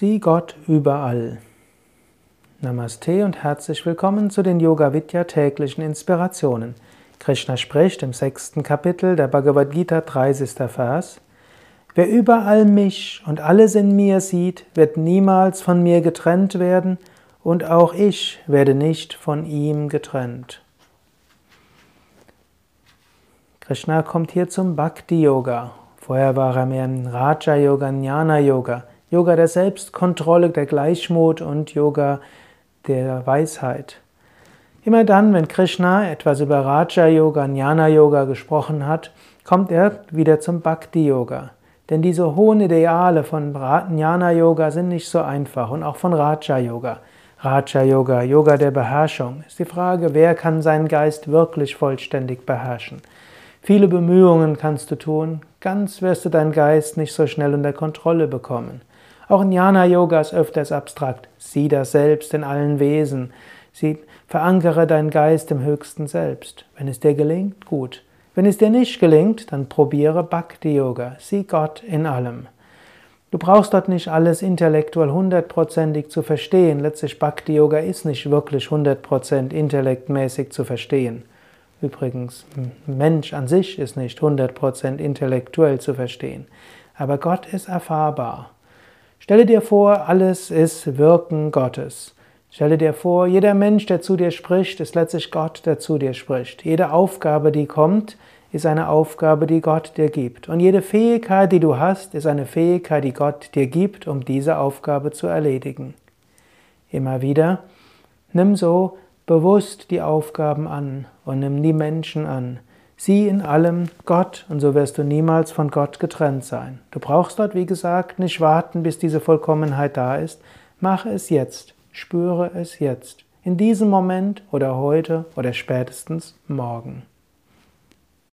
Sieh Gott überall. Namaste und herzlich willkommen zu den Yoga Vidya täglichen Inspirationen. Krishna spricht im sechsten Kapitel der Bhagavad Gita 30. Vers. Wer überall mich und alles in mir sieht, wird niemals von mir getrennt werden und auch ich werde nicht von ihm getrennt. Krishna kommt hier zum Bhakti Yoga. Vorher war er mehr im Raja Yoga, Jnana Yoga. Yoga der Selbstkontrolle, der Gleichmut und Yoga der Weisheit. Immer dann, wenn Krishna etwas über Raja Yoga, Jnana Yoga gesprochen hat, kommt er wieder zum Bhakti Yoga. Denn diese hohen Ideale von Jnana Yoga sind nicht so einfach und auch von Raja Yoga. Raja Yoga, Yoga der Beherrschung, ist die Frage, wer kann seinen Geist wirklich vollständig beherrschen. Viele Bemühungen kannst du tun, ganz wirst du deinen Geist nicht so schnell unter Kontrolle bekommen. Auch Jnana Yoga ist öfters abstrakt. Sieh das Selbst in allen Wesen. Sie verankere deinen Geist im höchsten Selbst. Wenn es dir gelingt, gut. Wenn es dir nicht gelingt, dann probiere Bhakti Yoga. Sieh Gott in allem. Du brauchst dort nicht alles intellektuell hundertprozentig zu verstehen. Letztlich Bhakti Yoga ist nicht wirklich hundertprozentig intellektmäßig zu verstehen. Übrigens, Mensch an sich ist nicht hundertprozentig intellektuell zu verstehen. Aber Gott ist erfahrbar. Stelle dir vor, alles ist Wirken Gottes. Stelle dir vor, jeder Mensch, der zu dir spricht, ist letztlich Gott, der zu dir spricht. Jede Aufgabe, die kommt, ist eine Aufgabe, die Gott dir gibt. Und jede Fähigkeit, die du hast, ist eine Fähigkeit, die Gott dir gibt, um diese Aufgabe zu erledigen. Immer wieder, nimm so bewusst die Aufgaben an und nimm die Menschen an. Sieh in allem Gott und so wirst du niemals von Gott getrennt sein. Du brauchst dort, wie gesagt, nicht warten, bis diese Vollkommenheit da ist. Mache es jetzt, spüre es jetzt, in diesem Moment oder heute oder spätestens morgen.